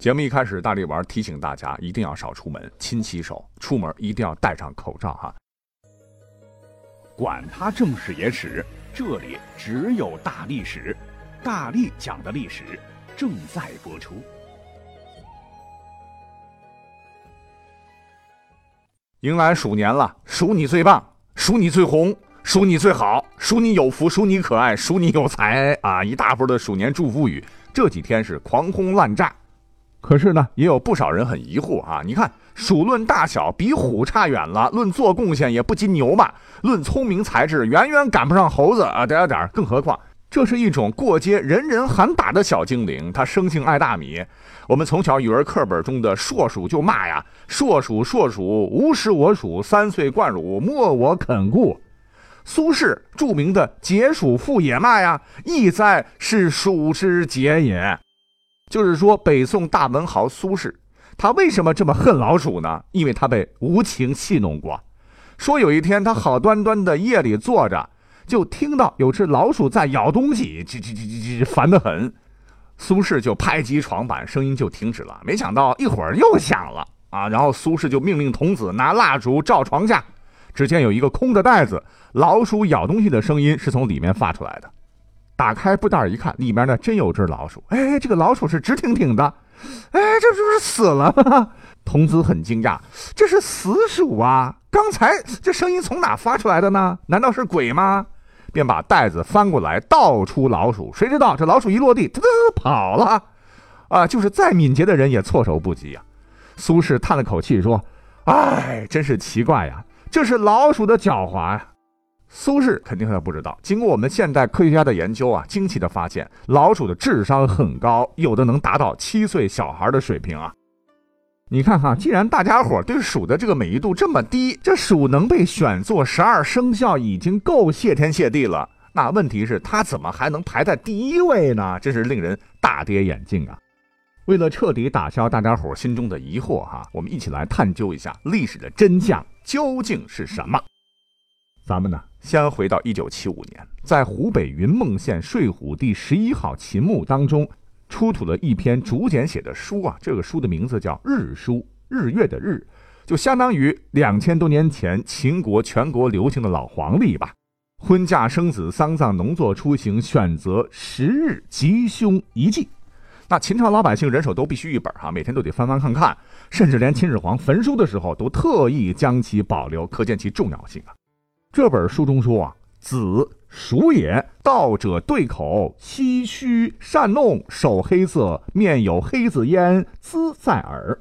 节目一开始，大力丸提醒大家一定要少出门，勤洗手，出门一定要戴上口罩哈。管他正史野史，这里只有大历史，大力讲的历史正在播出。迎来鼠年了，鼠你最棒，鼠你最红，鼠你最好，鼠你有福，鼠你可爱，鼠你有才啊！一大波的鼠年祝福语，这几天是狂轰滥炸。可是呢，也有不少人很疑惑啊！你看，鼠论大小比虎差远了，论做贡献也不及牛嘛，论聪明才智远远赶不上猴子啊！点点点，更何况这是一种过街人人喊打的小精灵，它生性爱大米。我们从小语文课本中的硕鼠就骂呀：“硕鼠，硕鼠，无食我黍，三岁贯汝，莫我肯顾。”苏轼著名的《解鼠赋》也骂呀：“意哉，是鼠之解也。”就是说，北宋大文豪苏轼，他为什么这么恨老鼠呢？因为他被无情戏弄过。说有一天，他好端端的夜里坐着，就听到有只老鼠在咬东西，叽叽叽叽叽，烦得很。苏轼就拍击床板，声音就停止了。没想到一会儿又响了啊！然后苏轼就命令童子拿蜡烛照床下，只见有一个空的袋子，老鼠咬东西的声音是从里面发出来的。打开布袋一看，里面呢真有只老鼠。哎，这个老鼠是直挺挺的。哎，这是不是死了吗？童子很惊讶，这是死鼠啊！刚才这声音从哪发出来的呢？难道是鬼吗？便把袋子翻过来倒出老鼠。谁知道这老鼠一落地，它它跑了。啊，就是再敏捷的人也措手不及呀。苏轼叹了口气说：“哎，真是奇怪呀，这是老鼠的狡猾呀。”苏轼肯定还不知道，经过我们现代科学家的研究啊，惊奇的发现，老鼠的智商很高，有的能达到七岁小孩的水平啊！你看哈，既然大家伙对鼠的这个美誉度这么低，这鼠能被选作十二生肖已经够谢天谢地了。那问题是它怎么还能排在第一位呢？真是令人大跌眼镜啊！为了彻底打消大家伙心中的疑惑哈，我们一起来探究一下历史的真相究竟是什么。咱们呢？先回到一九七五年，在湖北云梦县睡虎第十一号秦墓当中，出土了一篇竹简写的书啊。这个书的名字叫《日书》，日月的日，就相当于两千多年前秦国全国流行的老黄历吧。婚嫁生子、丧葬农作出行选择时日吉凶一记，那秦朝老百姓人手都必须一本哈，每天都得翻翻看看，甚至连秦始皇焚书的时候都特意将其保留，可见其重要性啊。这本书中说啊，子鼠也，盗者对口，唏嘘善弄，手黑色，面有黑子焉，姿在耳。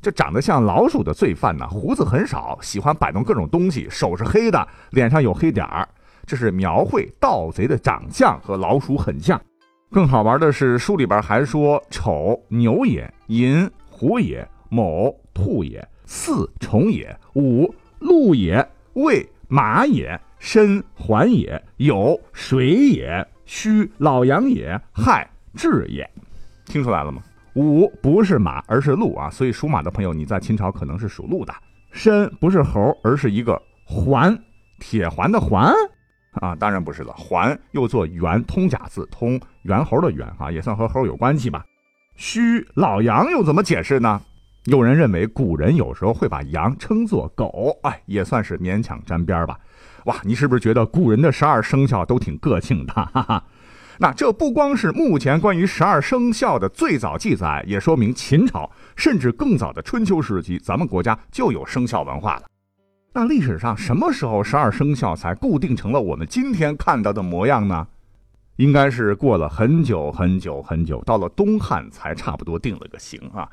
这长得像老鼠的罪犯呢，胡子很少，喜欢摆弄各种东西，手是黑的，脸上有黑点儿。这是描绘盗贼的长相和老鼠很像。更好玩的是，书里边还说：丑牛也，寅虎也，卯兔也，巳虫也，午鹿也，未。马也，申环也，酉水也，戌老羊也，亥彘也，听出来了吗？午不是马，而是鹿啊，所以属马的朋友，你在秦朝可能是属鹿的。申不是猴，而是一个环，铁环的环啊，当然不是了。环又作圆通假字，通猿猴的猿啊，也算和猴有关系吧。戌老羊又怎么解释呢？有人认为古人有时候会把羊称作狗，哎，也算是勉强沾边吧。哇，你是不是觉得古人的十二生肖都挺个性的？哈哈。那这不光是目前关于十二生肖的最早记载，也说明秦朝甚至更早的春秋时期，咱们国家就有生肖文化了。那历史上什么时候十二生肖才固定成了我们今天看到的模样呢？应该是过了很久很久很久，到了东汉才差不多定了个型啊。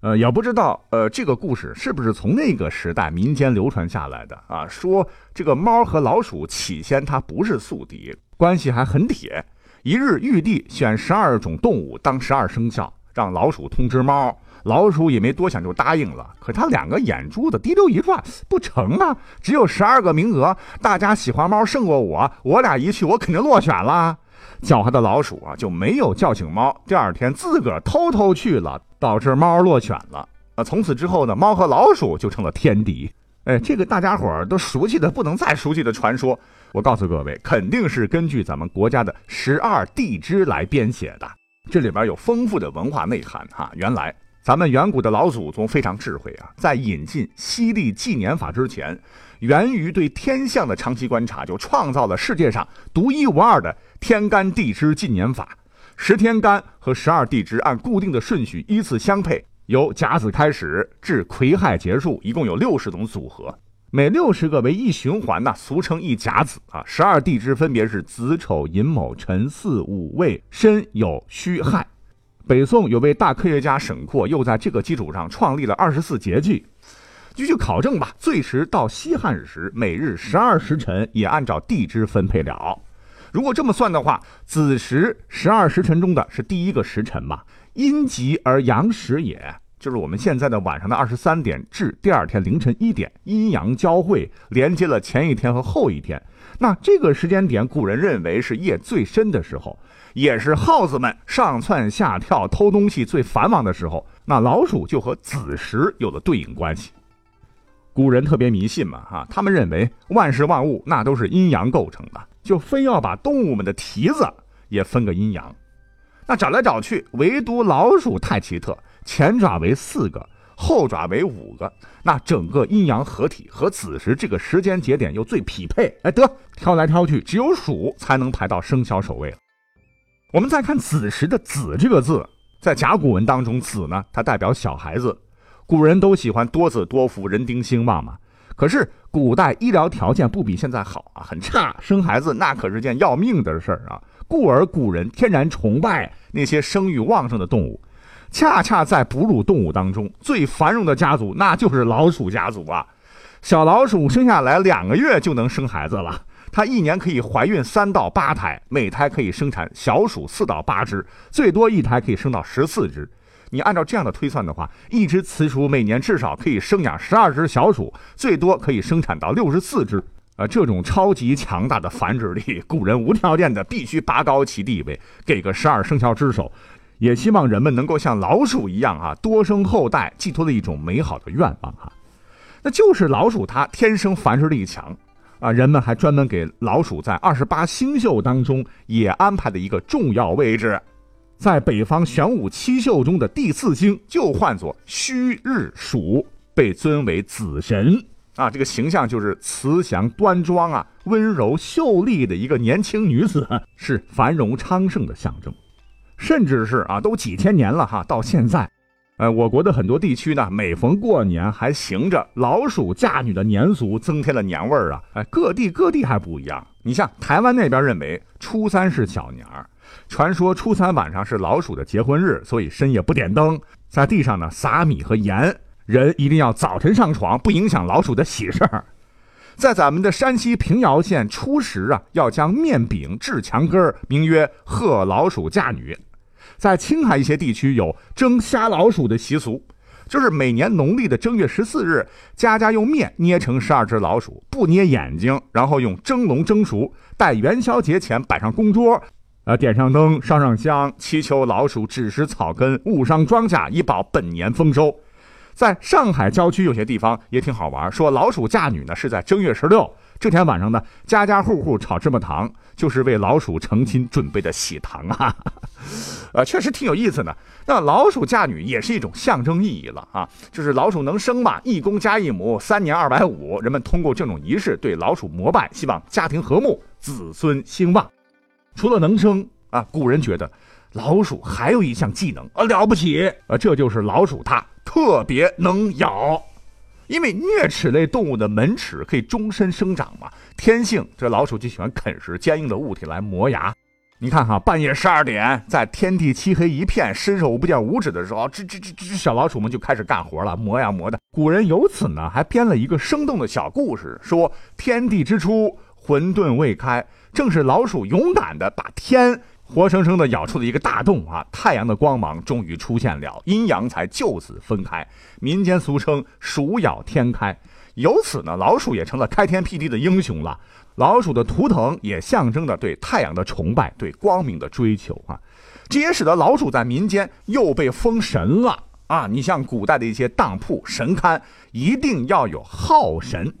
呃，也不知道，呃，这个故事是不是从那个时代民间流传下来的啊？说这个猫和老鼠起先它不是宿敌，关系还很铁。一日，玉帝选十二种动物当十二生肖，让老鼠通知猫，老鼠也没多想就答应了。可他两个眼珠子滴溜一转，不成啊！只有十二个名额，大家喜欢猫胜过我，我俩一去，我肯定落选了。狡猾的老鼠啊，就没有叫醒猫，第二天自个儿偷偷去了。导致猫落选了啊！从此之后呢，猫和老鼠就成了天敌。哎，这个大家伙儿都熟悉的不能再熟悉的传说，我告诉各位，肯定是根据咱们国家的十二地支来编写的。这里边有丰富的文化内涵哈。原来咱们远古的老祖宗非常智慧啊，在引进西历纪年法之前，源于对天象的长期观察，就创造了世界上独一无二的天干地支纪年法。十天干和十二地支按固定的顺序依次相配，由甲子开始至癸亥结束，一共有六十种组合，每六十个为一循环呢，俗称一甲子啊。十二地支分别是子丑寅卯辰巳午未申酉戌亥。北宋有位大科学家沈括，又在这个基础上创立了二十四节气。继续考证吧，最迟到西汉时，每日十二时辰也按照地支分配了。如果这么算的话，子时十二时辰中的是第一个时辰嘛？阴极而阳时也，就是我们现在的晚上的二十三点至第二天凌晨一点，阴阳交汇，连接了前一天和后一天。那这个时间点，古人认为是夜最深的时候。也是耗子们上蹿下跳、偷东西最繁忙的时候，那老鼠就和子时有了对应关系。古人特别迷信嘛，哈，他们认为万事万物那都是阴阳构成的，就非要把动物们的蹄子也分个阴阳。那找来找去，唯独老鼠太奇特，前爪为四个，后爪为五个，那整个阴阳合体和子时这个时间节点又最匹配。哎，得挑来挑去，只有鼠才能排到生肖首位了。我们再看子时的“子”这个字，在甲骨文当中，“子”呢，它代表小孩子。古人都喜欢多子多福、人丁兴旺嘛。可是古代医疗条件不比现在好啊，很差，生孩子那可是件要命的事儿啊。故而古人天然崇拜那些生育旺盛的动物。恰恰在哺乳动物当中，最繁荣的家族那就是老鼠家族啊。小老鼠生下来两个月就能生孩子了。它一年可以怀孕三到八胎，每胎可以生产小鼠四到八只，最多一胎可以生到十四只。你按照这样的推算的话，一只雌鼠每年至少可以生养十二只小鼠，最多可以生产到六十四只。呃，这种超级强大的繁殖力，古人无条件的必须拔高其地位，给个十二生肖之首，也希望人们能够像老鼠一样啊，多生后代，寄托了一种美好的愿望哈。那就是老鼠它天生繁殖力强。啊，人们还专门给老鼠在二十八星宿当中也安排了一个重要位置，在北方玄武七宿中的第四星就唤作戌日鼠，被尊为子神啊。这个形象就是慈祥端庄啊、温柔秀丽的一个年轻女子，是繁荣昌盛的象征，甚至是啊，都几千年了哈，到现在。呃，我国的很多地区呢，每逢过年还行着老鼠嫁女的年俗，增添了年味儿啊。哎，各地各地还不一样。你像台湾那边认为初三是小年儿，传说初三晚上是老鼠的结婚日，所以深夜不点灯，在地上呢撒米和盐，人一定要早晨上床，不影响老鼠的喜事儿。在咱们的山西平遥县初十啊，要将面饼掷墙根儿，名曰贺老鼠嫁女。在青海一些地区有蒸虾老鼠的习俗，就是每年农历的正月十四日，家家用面捏成十二只老鼠，不捏眼睛，然后用蒸笼蒸熟，待元宵节前摆上供桌，呃，点上灯，上上香，祈求老鼠只食草根，误伤庄稼，以保本年丰收。在上海郊区有些地方也挺好玩，说老鼠嫁女呢是在正月十六。这天晚上呢，家家户户炒芝麻糖，就是为老鼠成亲准备的喜糖啊，呃，确实挺有意思的。那老鼠嫁女也是一种象征意义了啊，就是老鼠能生嘛，一公加一母，三年二百五。人们通过这种仪式对老鼠膜拜，希望家庭和睦，子孙兴旺。除了能生啊，古人觉得老鼠还有一项技能啊，了不起啊，这就是老鼠它特别能咬。因为啮齿类动物的门齿可以终身生长嘛，天性这老鼠就喜欢啃食坚硬的物体来磨牙。你看哈，半夜十二点，在天地漆黑一片、伸手不见五指的时候，这这这这小老鼠们就开始干活了，磨呀磨的。古人由此呢，还编了一个生动的小故事，说天地之初，混沌未开，正是老鼠勇敢的把天。活生生的咬出了一个大洞啊！太阳的光芒终于出现了，阴阳才就此分开。民间俗称“鼠咬天开”，由此呢，老鼠也成了开天辟地的英雄了。老鼠的图腾也象征着对太阳的崇拜，对光明的追求啊！这也使得老鼠在民间又被封神了啊！你像古代的一些当铺、神龛，一定要有耗神，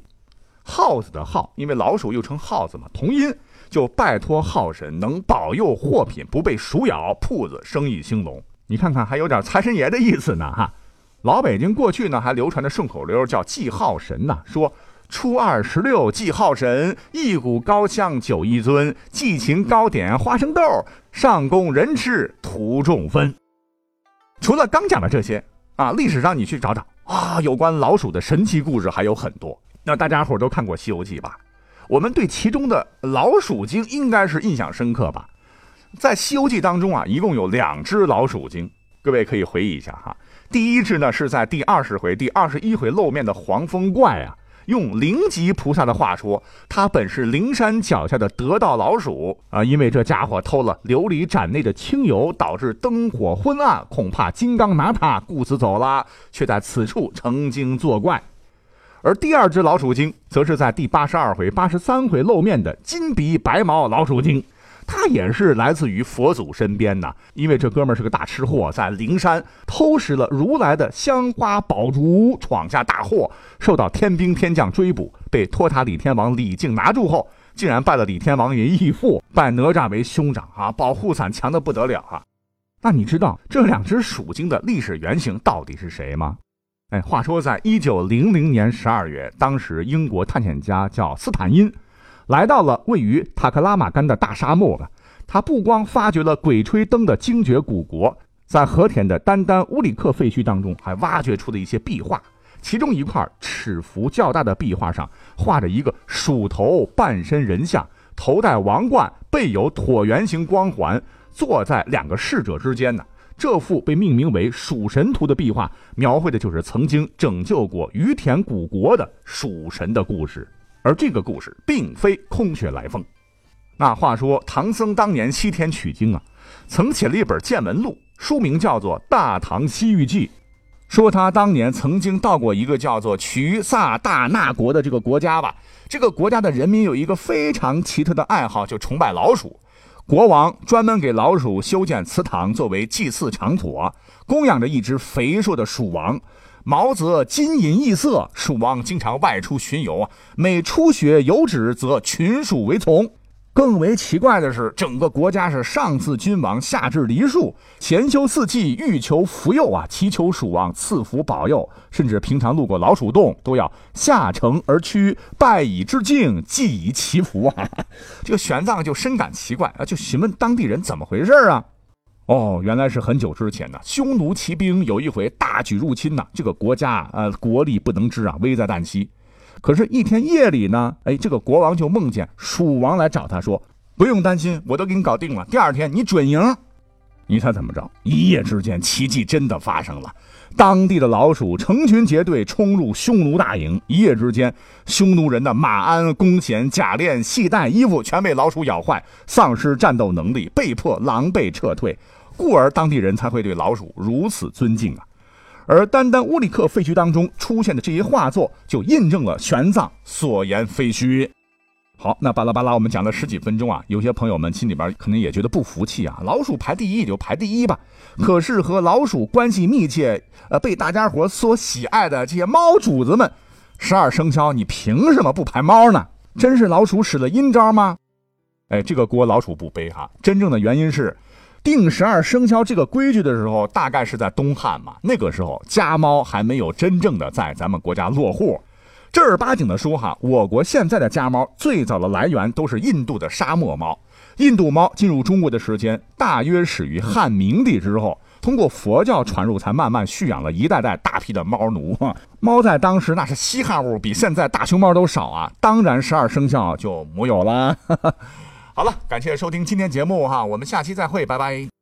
耗子的耗，因为老鼠又称耗子嘛，同音。就拜托号神能保佑货品不被鼠咬，铺子生意兴隆。你看看，还有点财神爷的意思呢哈。老北京过去呢还流传着顺口溜，叫祭号神呢，说初二十六祭号神，一股高香酒一樽，祭秦糕点花生豆，上供人吃图中分。除了刚讲的这些啊，历史上你去找找啊，有关老鼠的神奇故事还有很多。那大家伙都看过《西游记》吧？我们对其中的老鼠精应该是印象深刻吧？在《西游记》当中啊，一共有两只老鼠精，各位可以回忆一下哈。第一只呢是在第二十回、第二十一回露面的黄风怪啊，用灵吉菩萨的话说，他本是灵山脚下的得道老鼠啊，因为这家伙偷了琉璃盏内的清油，导致灯火昏暗，恐怕金刚拿他，故此走了，却在此处成精作怪。而第二只老鼠精，则是在第八十二回、八十三回露面的金鼻白毛老鼠精。他也是来自于佛祖身边的，因为这哥们是个大吃货，在灵山偷食了如来的香花宝烛，闯下大祸，受到天兵天将追捕，被托塔李天王李靖拿住后，竟然拜了李天王为义父，拜哪吒为兄长啊，保护伞强的不得了啊！那你知道这两只鼠精的历史原型到底是谁吗？哎，话说在一九零零年十二月，当时英国探险家叫斯坦因。来到了位于塔克拉玛干的大沙漠了，他不光发掘了鬼吹灯的精绝古国，在和田的丹丹乌里克废墟当中，还挖掘出了一些壁画。其中一块尺幅较大的壁画上，画着一个鼠头半身人像，头戴王冠，背有椭圆形光环，坐在两个侍者之间呢。这幅被命名为《蜀神图》的壁画，描绘的就是曾经拯救过于田古国的蜀神的故事。而这个故事并非空穴来风。那话说，唐僧当年西天取经啊，曾写了一本见闻录，书名叫做《大唐西域记》，说他当年曾经到过一个叫做曲萨大那国的这个国家吧。这个国家的人民有一个非常奇特的爱好，就崇拜老鼠。国王专门给老鼠修建祠堂，作为祭祀场所，供养着一只肥硕的鼠王。毛泽金银异色，鼠王经常外出巡游啊。每出血有旨，则群鼠为从。更为奇怪的是，整个国家是上赐君王，下至梨树，前修四季，欲求福佑啊，祈求蜀王赐福保佑。甚至平常路过老鼠洞，都要下城而趋，拜以致敬，祭以祈福啊。这个玄奘就深感奇怪啊，就询问当地人怎么回事啊。哦，原来是很久之前呢，匈奴骑兵有一回大举入侵呐，这个国家呃国力不能支啊，危在旦夕。可是，一天夜里呢，哎，这个国王就梦见蜀王来找他说：“不用担心，我都给你搞定了。第二天你准赢。”你猜怎么着？一夜之间，奇迹真的发生了。当地的老鼠成群结队冲入匈奴大营，一夜之间，匈奴人的马鞍、弓弦、甲链、系带、衣服全被老鼠咬坏，丧失战斗能力，被迫狼狈撤退。故而当地人才会对老鼠如此尊敬啊，而单单乌里克废墟当中出现的这些画作，就印证了玄奘所言非虚。好，那巴拉巴拉我们讲了十几分钟啊，有些朋友们心里边可能也觉得不服气啊，老鼠排第一也就排第一吧，可是和老鼠关系密切，呃，被大家伙所喜爱的这些猫主子们，十二生肖你凭什么不排猫呢？真是老鼠使了阴招吗？哎，这个锅老鼠不背哈，真正的原因是。定十二生肖这个规矩的时候，大概是在东汉嘛。那个时候家猫还没有真正的在咱们国家落户。正儿八经的说哈，我国现在的家猫最早的来源都是印度的沙漠猫。印度猫进入中国的时间大约始于汉明帝之后，通过佛教传入，才慢慢蓄养了一代代大批的猫奴。猫在当时那是稀罕物，比现在大熊猫都少啊。当然，十二生肖就没有了。好了，感谢收听今天节目哈，我们下期再会，拜拜。